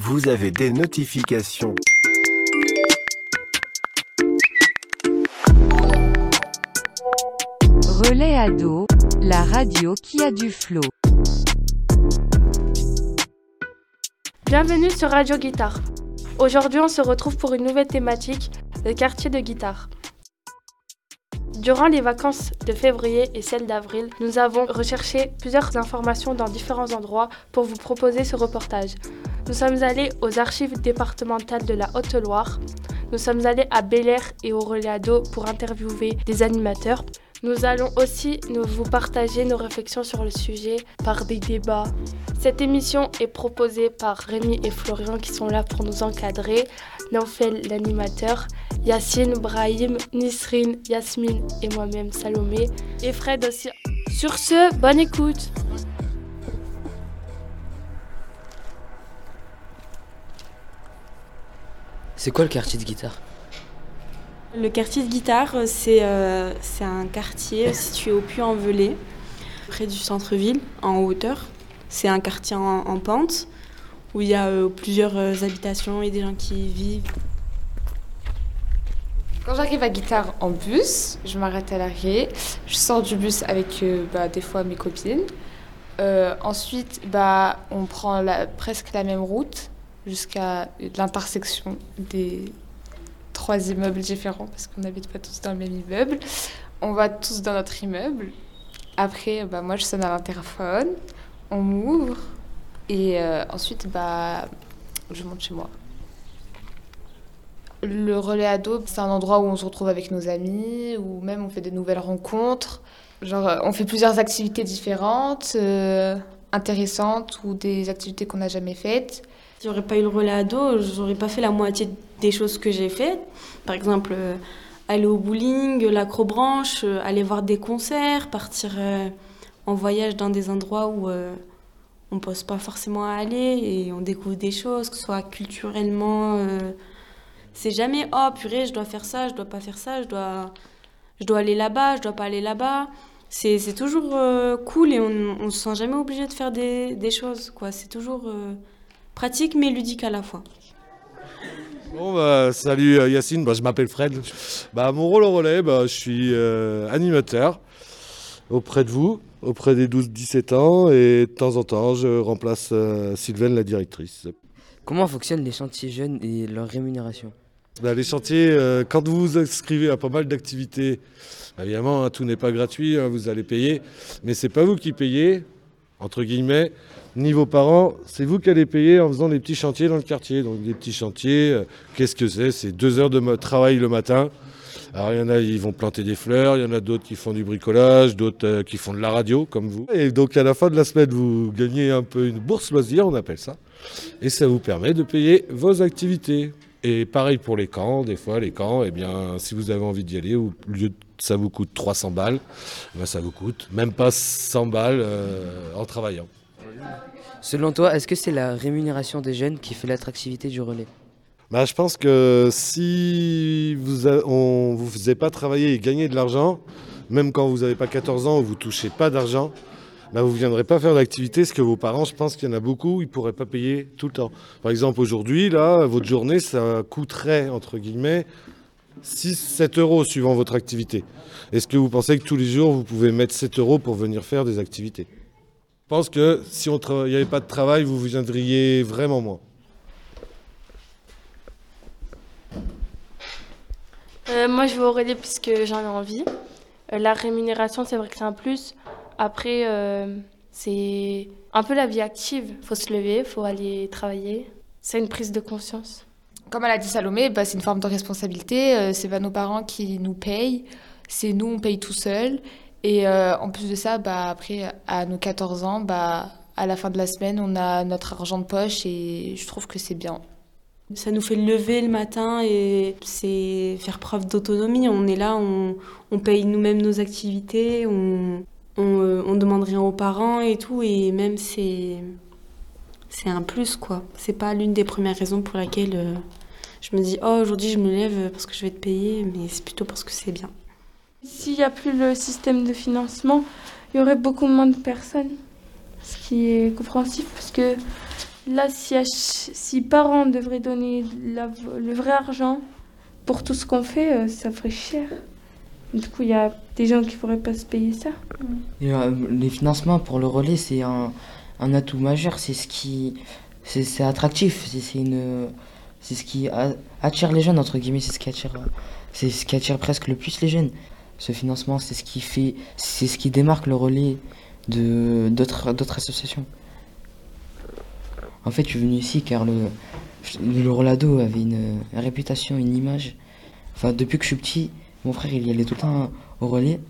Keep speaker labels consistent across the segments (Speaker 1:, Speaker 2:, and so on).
Speaker 1: vous avez des notifications.
Speaker 2: Relais Ado, la radio qui a du flow.
Speaker 3: Bienvenue sur Radio Guitare. Aujourd'hui, on se retrouve pour une nouvelle thématique, le quartier de guitare. Durant les vacances de février et celles d'avril, nous avons recherché plusieurs informations dans différents endroits pour vous proposer ce reportage. Nous sommes allés aux archives départementales de la Haute-Loire. Nous sommes allés à Bel Air et au Relais Ado pour interviewer des animateurs. Nous allons aussi nous vous partager nos réflexions sur le sujet par des débats. Cette émission est proposée par Rémi et Florian qui sont là pour nous encadrer, Naufel l'animateur, Yacine, Brahim, Nisrine, Yasmine et moi-même Salomé et Fred aussi. Sur ce, bonne écoute.
Speaker 4: C'est quoi le quartier de guitare?
Speaker 5: Le quartier de guitare, c'est euh, c'est un quartier situé au Puy-en-Velay, près du centre-ville, en hauteur. C'est un quartier en, en pente où il y a euh, plusieurs euh, habitations et des gens qui y vivent.
Speaker 6: Quand j'arrive à Guitare en bus, je m'arrête à l'arrêt. Je sors du bus avec euh, bah, des fois mes copines. Euh, ensuite, bah, on prend presque la même route jusqu'à l'intersection des trois immeubles différents parce qu'on n'habite pas tous dans le même immeuble. On va tous dans notre immeuble. Après, bah, moi, je sonne à l'interphone. On m'ouvre. Et euh, ensuite, je monte chez moi. Le relais ado, c'est un endroit où on se retrouve avec nos amis, ou même on fait des nouvelles rencontres. Genre, euh, on fait plusieurs activités différentes, euh, intéressantes, ou des activités qu'on n'a jamais faites.
Speaker 5: Si j'aurais pas eu le relais ado, j'aurais pas fait la moitié des choses que j'ai faites. Par exemple, euh, aller au bowling, l'acrobranche, euh, aller voir des concerts, partir en voyage dans des endroits où on ne pense pas forcément à aller et on découvre des choses, que ce soit culturellement. C'est jamais oh purée, je dois faire ça, je dois pas faire ça, je dois, je dois aller là-bas, je dois pas aller là-bas. C'est c'est toujours euh, cool et on, on se sent jamais obligé de faire des, des choses. quoi. C'est toujours euh, pratique mais ludique à la fois.
Speaker 7: Bon bah salut euh, Yacine, bah, je m'appelle Fred. Bah, mon rôle au relais, bah, je suis euh, animateur auprès de vous, auprès des 12-17 ans et de temps en temps je remplace euh, Sylvaine la directrice.
Speaker 4: Comment fonctionnent les chantiers jeunes et leur rémunération?
Speaker 7: Bah, les chantiers, euh, quand vous vous inscrivez à pas mal d'activités, évidemment hein, tout n'est pas gratuit, hein, vous allez payer, mais c'est pas vous qui payez, entre guillemets, ni vos parents, c'est vous qui allez payer en faisant des petits chantiers dans le quartier. Donc des petits chantiers, euh, qu'est-ce que c'est? C'est deux heures de travail le matin. Alors il y en a, ils vont planter des fleurs, il y en a d'autres qui font du bricolage, d'autres euh, qui font de la radio, comme vous. Et donc à la fin de la semaine, vous gagnez un peu une bourse loisir, on appelle ça. Et ça vous permet de payer vos activités. Et pareil pour les camps, des fois les camps, eh bien, si vous avez envie d'y aller, au lieu de ça vous coûte 300 balles, eh ben, ça vous coûte même pas 100 balles euh, en travaillant.
Speaker 4: Selon toi, est-ce que c'est la rémunération des jeunes qui fait l'attractivité du relais?
Speaker 7: Bah, je pense que si vous a- on vous faisait pas travailler et gagner de l'argent, même quand vous n'avez pas 14 ans ou vous touchez pas d'argent, bah, vous ne viendrez pas faire d'activité, ce que vos parents, je pense qu'il y en a beaucoup, ils ne pourraient pas payer tout le temps. Par exemple, aujourd'hui, là, votre journée, ça coûterait, entre guillemets, 6-7 euros suivant votre activité. Est-ce que vous pensez que tous les jours, vous pouvez mettre 7 euros pour venir faire des activités? Je pense que si il n'y avait pas de travail, vous viendriez vraiment moins.
Speaker 3: Euh, moi, je vais au relais puisque j'en ai envie. Euh, la rémunération, c'est vrai que c'est un plus. Après, euh, c'est un peu la vie active. faut se lever, faut aller travailler. C'est une prise de conscience.
Speaker 6: Comme elle a dit Salomé, bah, c'est une forme de responsabilité. euh, c'est pas nos parents qui nous payent, c'est nous, on paye tout seul. Et euh, en plus de ça, bah, après, à nos 14 ans, bah, à la fin de la semaine, on a notre argent de poche et je trouve que c'est bien.
Speaker 5: Ça nous fait lever le matin et c'est faire preuve d'autonomie. On est là, on, on paye nous-mêmes nos activités, on, on, euh, on demande rien aux parents et tout. Et même c'est c'est un plus quoi. C'est pas l'une des premières raisons pour laquelle euh, je me dis oh aujourd'hui je me lève parce que je vais te payer, mais c'est plutôt parce que c'est bien.
Speaker 3: S'il n'y a plus le système de financement, il y aurait beaucoup moins de personnes. Ce qui est compréhensif parce que là, si, parents devraient donner le vrai argent pour tout ce qu'on fait, euh, ça ferait cher. Du coup, il y a des gens qui ne pourraient pas se payer ça.
Speaker 4: Euh, les financements pour le relais, c'est un, atout majeur. C'est ce qui. C'est attractif. C'est ce qui attire les jeunes, entre guillemets. C'est ce qui attire. C'est ce qui attire presque le plus les jeunes. Ce financement, c'est ce qui fait. C'est ce qui démarque le relais de d'autres d'autres associations. En fait, je suis venu ici car le, le Rolado avait une, réputation, une image. Enfin, depuis que je suis petit, mon frère, il y allait tout le temps au relais.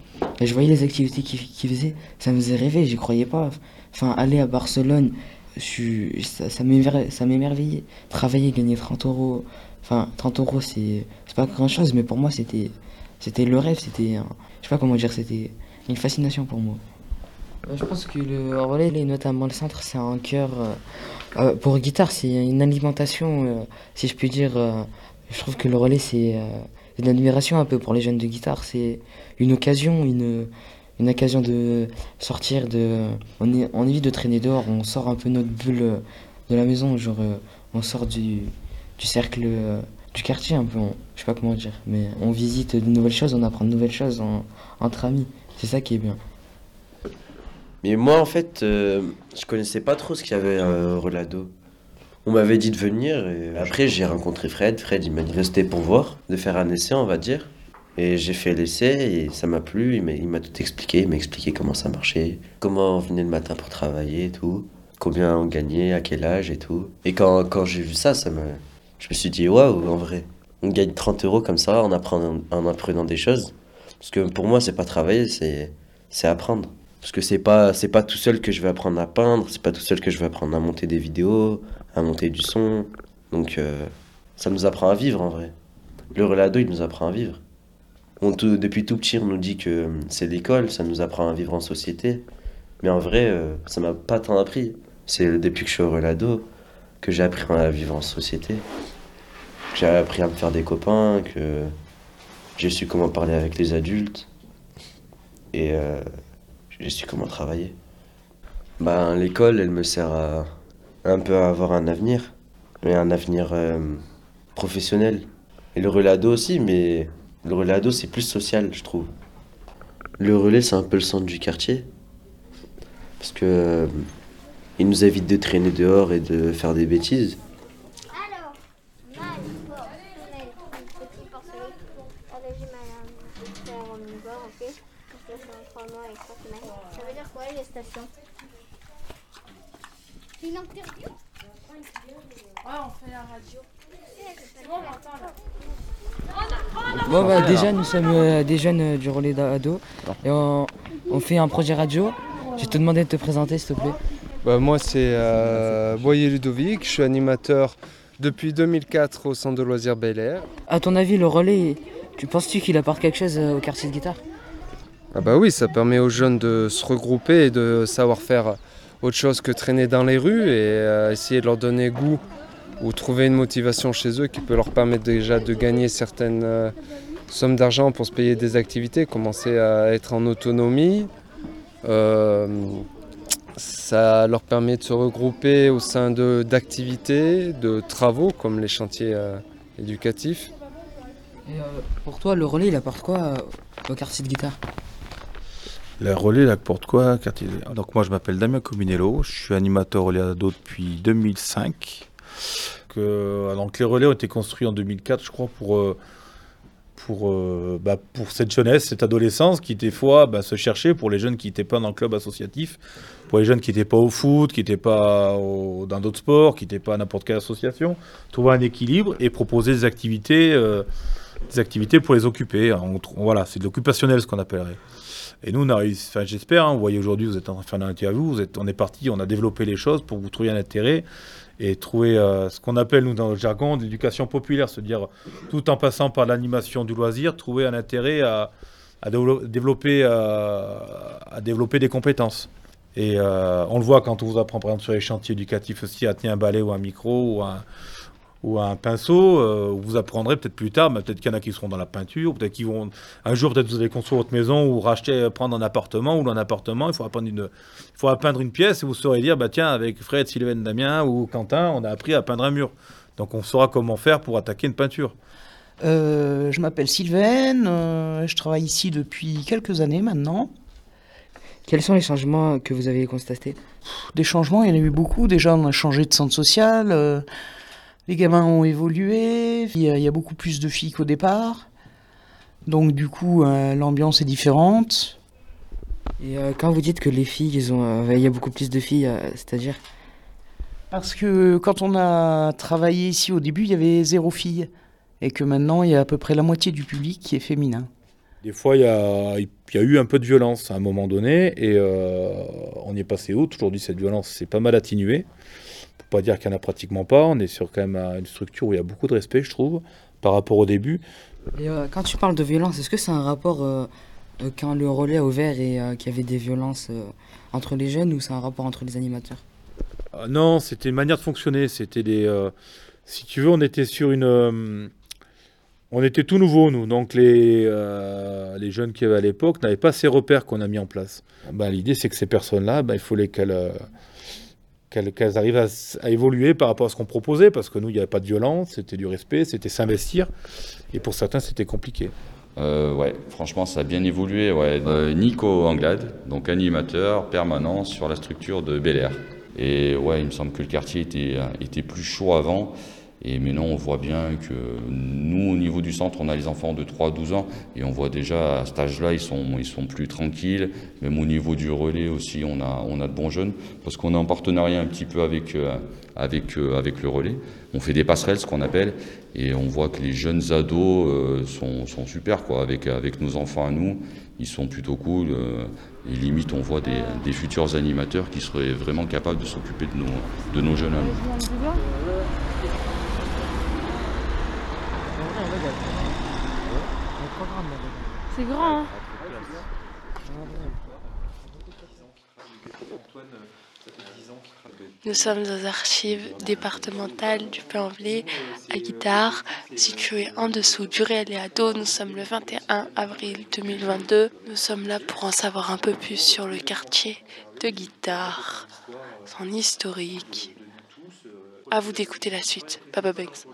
Speaker 4: Et je voyais les activités qu'il qu'il faisait, ça me faisait rêver, j'y croyais pas. Enfin, aller à Barcelone, ça, ça m'émer- ça m'émerveillait. Travailler, gagner 30 euros. Enfin, 30 euros, c'est pas grand chose, mais pour moi, c'était c'était le rêve, c'était. Je sais pas comment dire, c'était une fascination pour moi. Euh, Je pense que le relais, et notamment le centre, c'est un cœur. euh, euh, pour guitare, c'est une alimentation, si je puis dire. je trouve que le relais, c'est euh, une admiration un peu pour les jeunes de guitare. C'est une occasion, une, une occasion de sortir de. On, est, on évite de traîner dehors, on sort un peu notre bulle euh, de la maison, genre euh, on sort du, du cercle euh, du quartier un peu, on- je sais pas comment dire, mais on visite de nouvelles choses, on apprend de nouvelles choses en- entre amis. C'est ça qui est bien.
Speaker 8: Mais moi, en fait, euh, je connaissais pas trop ce qu'il y avait à Relado. On m'avait dit de venir et après j'ai rencontré Fred. Fred, il m'a dit rester pour voir, de faire un essai, on va dire. Et j'ai fait l'essai et ça m'a plu. Il m'a, tout expliqué. Il m'a expliqué comment ça marchait, comment on venait le matin pour travailler et tout, combien on gagnait, à quel âge et tout. Et quand, quand j'ai vu ça, ça me, je me suis dit waouh, en vrai. On gagne 30 euros comme ça en apprenant, en apprenant des choses. Parce que pour moi, c'est pas travailler, c'est, c'est apprendre. Parce que c'est pas, c'est pas tout seul que je vais apprendre à peindre, c'est pas tout seul que je vais apprendre à monter des vidéos, à monter du son. Donc euh, ça nous apprend à vivre en vrai. Le relado, il nous apprend à vivre. On depuis tout petit, on nous dit que euh, c'est l'école, ça nous apprend à vivre en société. Mais en vrai, euh, ça m'a pas tant appris. C'est depuis que je suis au relado que j'ai appris à vivre en société. J'ai appris à me faire des copains, que j'ai su comment parler avec les adultes. Et euh, j'ai su comment travailler. Ben, l'école, elle me sert à un peu avoir un avenir, mais un avenir euh, professionnel. Et le relado aussi, mais le relado, c'est plus social, je trouve. Le relais, c'est un peu le centre du quartier. Parce que euh, il nous évite de traîner dehors et de faire des bêtises.
Speaker 9: Alors, mal, porcelaine, petit porcelaine, Une interview Ouais, on fait la radio.
Speaker 4: Bon, bah, déjà, nous sommes euh, des jeunes euh, du relais d'ado et on, on fait un projet radio. Je vais te demander de te présenter, s'il te plaît.
Speaker 10: Bah, moi, c'est euh, Boyer Ludovic. Je suis animateur depuis 2004 au centre de loisirs Bel Air.
Speaker 4: À ton avis, le relais, tu penses-tu qu'il apporte quelque chose euh, au quartier de guitare?
Speaker 10: Ah bah oui, ça permet aux jeunes de se regrouper et de savoir faire autre chose que traîner dans les rues et euh, essayer de leur donner goût ou trouver une motivation chez eux qui peut leur permettre déjà de gagner certaines euh, sommes d'argent pour se payer des activités, commencer à être en autonomie. Euh, ça leur permet de se regrouper au sein de- d'activités, de, travaux comme les chantiers éducatifs.
Speaker 4: Et, Pour toi, le relais, il apporte quoi au quartier de guitare?
Speaker 11: Le relais, il apporte quoi quartier Donc moi, je m'appelle Damien Cominello, je suis animateur relais ado depuis 2005. Que, donc les relais ont été construits en 2004, je crois, pour, euh, pour, euh, bah, pour cette jeunesse, cette adolescence qui des fois bah, se cherchait pour les jeunes qui n'étaient pas dans le club associatif, pour les jeunes qui n'étaient pas au foot, qui n'étaient pas au- dans d'autres sports, qui n'étaient pas à n'importe quelle association, trouver un équilibre et proposer des activités, euh, des activités pour les occuper. On voilà, c'est de l'occupationnel ce qu'on appellerait. Et nous, on a réussi, enfin, j'espère, hein, vous voyez aujourd'hui, vous êtes en train de faire une interview, vous êtes, on est parti, on a développé les choses pour que vous trouviez un intérêt et trouver euh, ce qu'on appelle, nous, dans le jargon, l'éducation populaire, se dire, tout en passant par l'animation du loisir, trouver un intérêt à, à dévelop- développer, euh, à développer des compétences. Et euh, on le voit quand on vous apprend, par exemple, sur les chantiers éducatifs aussi, à tenir un balai ou un micro ou un, ou un pinceau, euh, vous apprendrez peut-être plus tard, mais peut-être qu'il y en a qui seront dans la peinture, peut-être qu'ils vont un jour peut-être vous allez construire votre maison ou racheter, prendre un appartement ou un appartement, il faudra peindre une, il faudra peindre une pièce et vous saurez dire bah tiens avec Fred, Sylvain, Damien ou Quentin, on a appris à peindre un mur. Donc on saura comment faire pour attaquer une peinture.
Speaker 12: Euh, je m'appelle Sylvain, euh, je travaille ici depuis quelques années maintenant.
Speaker 4: Quels sont les changements que vous avez constatés?
Speaker 12: Des changements, il y en a eu beaucoup. Déjà, on a changé de centre social. Les gamins ont évolué. Il y, a, il y a beaucoup plus de filles qu'au départ. Donc, du coup, euh, l'ambiance est différente.
Speaker 4: Et euh, quand vous dites que les filles, ils ont, euh, il y a beaucoup plus de filles, euh, c'est-à-dire?
Speaker 12: Parce que quand on a travaillé ici au début, il y avait zéro fille. Et que maintenant, il y a à peu près la moitié du public qui est féminin.
Speaker 11: Des fois, il y a, il y a eu un peu de violence à un moment donné, et euh, on y est passé outre. Aujourd'hui, cette violence s'est pas mal atténuée. Pour pas dire qu'il n'y en a pratiquement pas. On est sur quand même une structure où il y a beaucoup de respect, je trouve, par rapport au début.
Speaker 4: Et, euh, quand tu parles de violence, est-ce que c'est un rapport euh, euh, quand le relais a ouvert et euh, qu'il y avait des violences euh, entre les jeunes ou c'est un rapport entre les animateurs?
Speaker 11: Euh, non, c'était une manière de fonctionner. C'était des. euh, si tu veux, on était sur une. euh, on était tout nouveau, nous. Donc, les, euh, les jeunes qui avaient à l'époque n'avaient pas ces repères qu'on a mis en place. Ben, L'idée, c'est que ces personnes-là, ben, il fallait qu'elles. Qu'elles qu'elles arrivent à évoluer par rapport à ce qu'on proposait, parce que nous, il n'y avait pas de violence, c'était du respect, c'était s'investir, et pour certains, c'était compliqué.
Speaker 13: Euh, ouais, franchement, ça a bien évolué. Ouais. Euh, Nico Anglade, donc animateur permanent sur la structure de Bel Air. Et ouais, il me semble que le quartier était, euh, était plus chaud avant. Et maintenant, on voit bien que nous, au niveau du centre, on a les enfants de 3 à 12 ans. Et on voit déjà à cet âge-là, ils sont, ils sont plus tranquilles. Même au niveau du relais aussi, on a, on a de bons jeunes. Parce qu'on est en partenariat un petit peu avec, euh, avec, euh, avec le relais. On fait des passerelles, ce qu'on appelle. Et on voit que les jeunes ados euh, sont, sont super, quoi. Avec, avec nos enfants à nous, ils sont plutôt cool. et limite, on voit des, des futurs animateurs qui seraient vraiment capables de s'occuper de nos, de nos jeunes à.
Speaker 3: C'est grand, hein Nous sommes aux archives départementales du Puy-en-Velay à Guitare, situées en dessous du réel et ado. Nous sommes le 21 avril 2022. Nous sommes là pour en savoir un peu plus sur le quartier de Guitare, son historique. À vous d'écouter la suite. Papa Banks.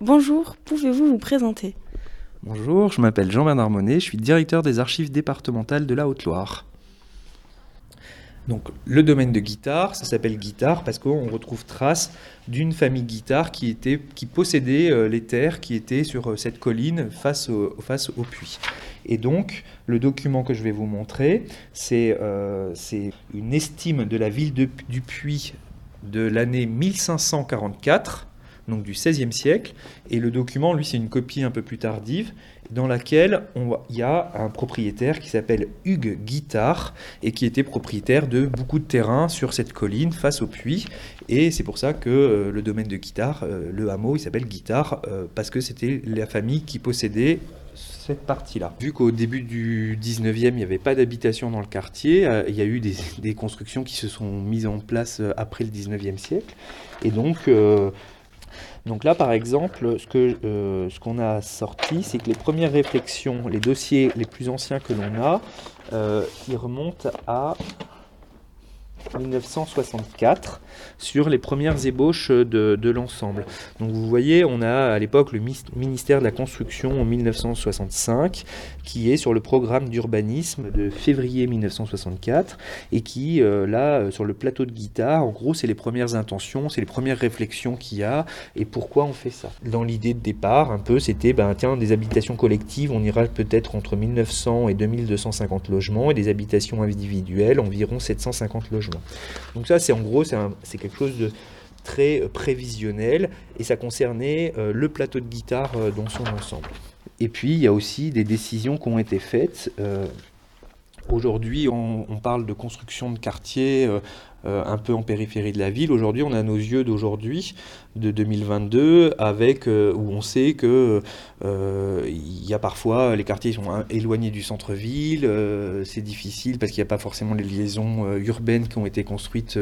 Speaker 14: Bonjour, pouvez-vous vous présenter?
Speaker 15: Bonjour, je m'appelle Jean-Bernard Monet, je suis directeur des archives départementales de la Haute-Loire. Donc le domaine de guitare, ça s'appelle guitare parce qu'on retrouve trace d'une famille guitare qui, était, qui possédait euh, les terres qui étaient sur euh, cette colline face au, face au puits. Et donc le document que je vais vous montrer, c'est euh, c'est une estime de la ville de- du puits de l'année 1544 donc du XVIe siècle. Et le document, lui, c'est une copie un peu plus tardive, dans laquelle il y a un propriétaire qui s'appelle Hugues Guittard, et qui était propriétaire de beaucoup de terrain sur cette colline face au puits. Et c'est pour ça que euh, le domaine de Guittard, euh, le hameau, il s'appelle Guittard, euh, parce que c'était la famille qui possédait cette partie-là. Vu qu'au début du 19e, il n'y avait pas d'habitation dans le quartier, il y a eu des, constructions qui se sont mises en place après le 19e siècle. Et donc, donc là, par exemple, euh, ce qu'on a sorti, c'est que les premières réflexions, les dossiers les plus anciens que l'on a, euh, ils remontent à 1964 sur les premières ébauches de, l'ensemble. Donc vous voyez, on a à l'époque le ministère de la Construction en 1965 qui est sur le programme d'urbanisme de février 1964 et qui, euh, là, euh, sur le plateau de guitare, en gros, c'est les premières intentions, c'est les premières réflexions qu'il y a et pourquoi on fait ça. Dans l'idée de départ, un peu, c'était, ben, tiens, des habitations collectives, on ira peut-être entre 1900 et 2250 logements et des habitations individuelles, environ 750 logements. Donc ça, c'est en gros, c'est quelque chose de très euh, prévisionnel et ça concernait euh, le plateau de guitare euh, dans son ensemble. Et puis, il y a aussi des décisions qui ont été faites. Aujourd'hui, on, parle de construction de quartiers un peu en périphérie de la ville. Aujourd'hui, on a nos yeux d'aujourd'hui, de 2022, avec euh, où on sait que euh, il y a parfois les quartiers sont éloignés du centre-ville, euh, c'est difficile parce qu'il n'y a pas forcément les liaisons urbaines qui ont été construites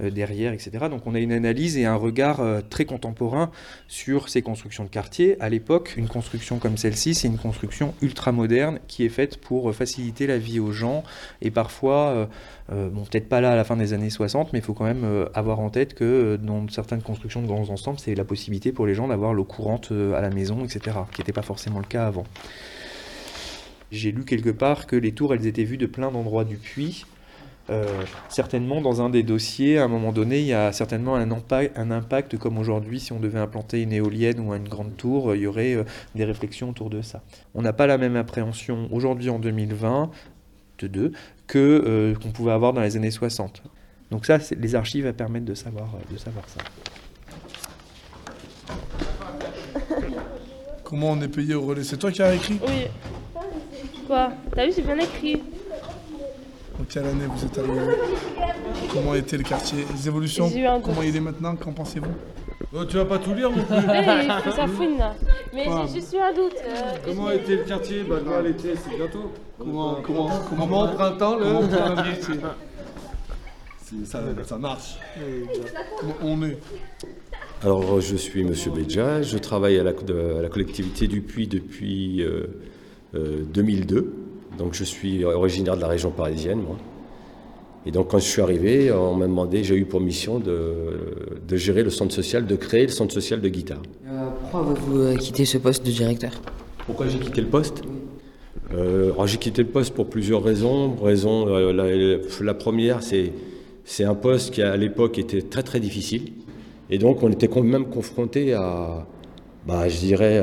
Speaker 15: derrière, etc. Donc on a une analyse et un regard très contemporain sur ces constructions de quartier. À l'époque, une construction comme celle-ci, c'est une construction ultra moderne qui est faite pour faciliter la vie aux gens et parfois, bon peut-être pas là à la fin des années 60, mais il faut quand même avoir en tête que dans certaines constructions de grands ensembles, c'est la possibilité pour les gens d'avoir l'eau courante euh, à la maison, etc., qui n'était pas forcément le cas avant. J'ai lu quelque part que les tours, elles étaient vues de plein d'endroits du puits. Euh, certainement, dans un des dossiers, à un moment donné, il y a certainement un, impa- un impact, comme aujourd'hui, si on devait implanter une éolienne ou une grande tour, il y aurait euh, des réflexions autour de ça. On n'a pas la même appréhension aujourd'hui en 2020 de deux que qu'on pouvait avoir dans les années 60. Donc ça, les archives permettent de savoir, de savoir ça.
Speaker 14: Comment on est payé au relais? C'est toi qui as écrit?
Speaker 3: Oui. Quoi? T'as vu, c'est bien écrit.
Speaker 14: En quelle année vous êtes arrivé? Comment était le quartier? Les évolutions?
Speaker 3: J'ai eu un
Speaker 14: Comment il est maintenant? Qu'en pensez-vous?
Speaker 7: Oh, tu vas pas tout lire non plus.
Speaker 3: Eh, il sa fouine là. Mais
Speaker 7: Ouais.
Speaker 3: j'ai juste eu un doute. euh,
Speaker 7: Comment était le quartier? Bah, là, l'été, c'est bientôt.
Speaker 14: Comment, comment,
Speaker 7: Comment au printemps, le
Speaker 14: comment ça, ça marche. Comment on est?
Speaker 16: Alors, je suis Monsieur Béja, je travaille à la, de- à la collectivité du Puy depuis euh, euh, 2002. Donc, je suis originaire de la région parisienne, moi. Et donc, quand je suis arrivé, on m'a demandé, j'ai eu pour mission de, de gérer le centre social, de créer le centre social de guitare.
Speaker 4: Euh, pourquoi avez-vous euh, quitté ce poste de directeur?
Speaker 16: Pourquoi j'ai quitté le poste? Euh, alors, J'ai quitté le poste pour plusieurs raisons. Raison, euh, la, la première, c'est c'est un poste qui à l'époque était très très difficile. Et donc on était quand même confronté à, bah, je dirais,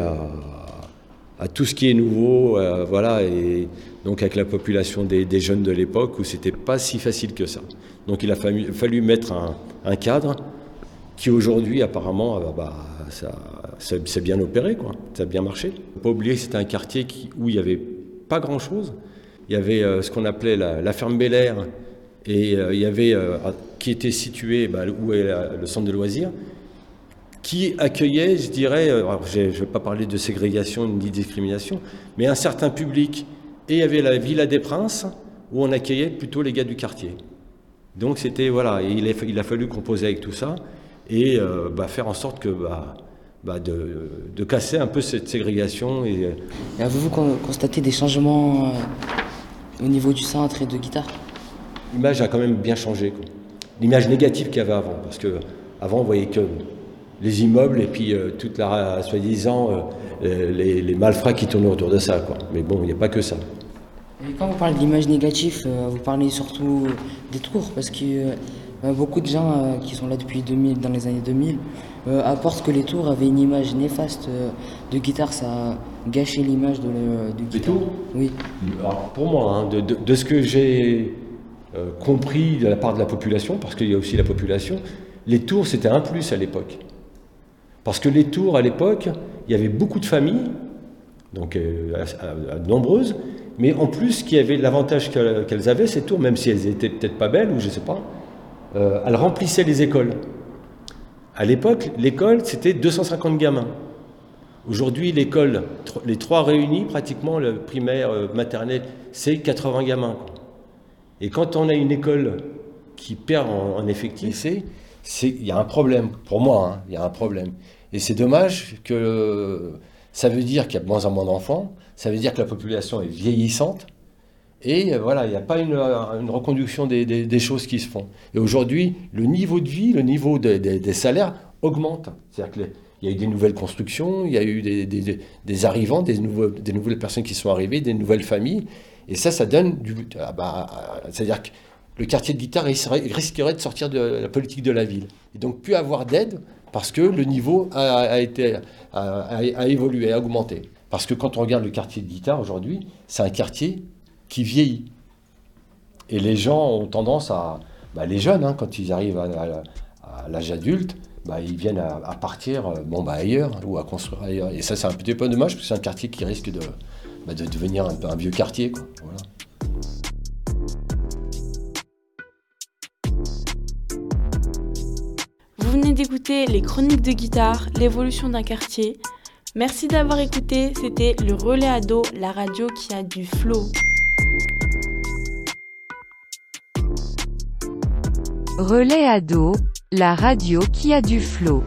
Speaker 16: à, tout ce qui est nouveau. euh, voilà, et donc avec la population des, jeunes de l'époque où c'était pas si facile que ça. Donc il a fallu, fallu mettre un, cadre qui aujourd'hui apparemment euh, bah, ça, c'est bien opéré, quoi. ça a bien marché. Faut pas oublier que c'était un quartier où il n'y avait pas grand-chose. Il y avait euh, ce qu'on appelait la, ferme Bel Air, et il y avait, qui était situé bah, où est la- le centre de loisirs, qui accueillait, je dirais, euh, alors je ne vais pas parler de ségrégation ni de discrimination, mais un certain public. Et il y avait la Villa des Princes, où on accueillait plutôt les gars du quartier. Donc c'était, voilà, et il a, il a fallu composer avec tout ça, et euh, bah, faire en sorte que, bah, bah, de, de casser un peu cette ségrégation. Et, euh,
Speaker 4: Et Avez-vous con- constaté des changements euh, au niveau du centre et de guitare?
Speaker 16: L'image a quand même bien changé. quoi. L'image négative qu'il y avait avant. Parce que avant, on voyait que les immeubles et puis euh, toute la, soi-disant, euh, les, les malfrats qui tournent autour de ça. Quoi. Mais bon, il n'y a pas que ça.
Speaker 4: Et quand vous parlez d'image négative, euh, vous parlez surtout des tours, parce que euh, beaucoup de gens qui sont là depuis 2000, dans les années 2000, euh, apportent que les tours avaient une image néfaste de guitare, ça a gâché l'image de, guitare.
Speaker 16: tours?
Speaker 4: Oui.
Speaker 16: Alors, pour moi, hein, de, de- de ce que j'ai euh, compris de la part de la population, parce qu'il y a aussi la population, les tours, c'était un plus à l'époque. Parce que les tours, à l'époque, il y avait beaucoup de familles, donc euh, à nombreuses, mais en plus, qui avait l'avantage que- qu'elles avaient, ces tours, même si elles étaient peut-être pas belles, ou je sais pas, euh, elles remplissaient les écoles. À l'époque, l'école, c'était 250 gamins. Aujourd'hui, l'école, les trois réunis, pratiquement, le primaire, euh, maternelle, c'est 80 gamins. Et quand on a une école qui perd en, en effectif, il y a un problème. Pour moi, hein, il y a un problème. Et c'est dommage que ça veut dire qu'il y a de moins en moins d'enfants, ça veut dire que la population est vieillissante. Et voilà, il n'y a pas une, euh, reconduction des, choses qui se font. Et aujourd'hui, le niveau de vie, le niveau des- salaires augmente. C'est-à-dire qu'il y a eu des nouvelles constructions, il y a eu des, arrivants, des nouvelles personnes qui sont arrivées, des nouvelles familles. Et ça, ça donne du. ah bah, euh, C'est-à-dire que le quartier de guitare risquerait, de sortir de la politique de la ville. Et donc, plus avoir d'aide parce que le niveau a, été, a, évolué, a augmenté. Parce que quand on regarde le quartier de guitare aujourd'hui, c'est un quartier qui vieillit. Et les gens ont tendance à. bah, les jeunes, hein, quand ils arrivent à l'âge adulte, bah, ils viennent à, à partir euh, bon, bah, ailleurs ou à construire ailleurs. Et ça, c'est un petit peu dommage parce que c'est un quartier qui risque de, bah, de devenir un, peu un vieux quartier. Quoi. Voilà.
Speaker 5: d'écouter les chroniques de guitare, l'évolution d'un quartier. Merci d'avoir écouté, c'était le relais ado, la radio qui a du flow.
Speaker 2: Relais ado, la radio qui a du flow.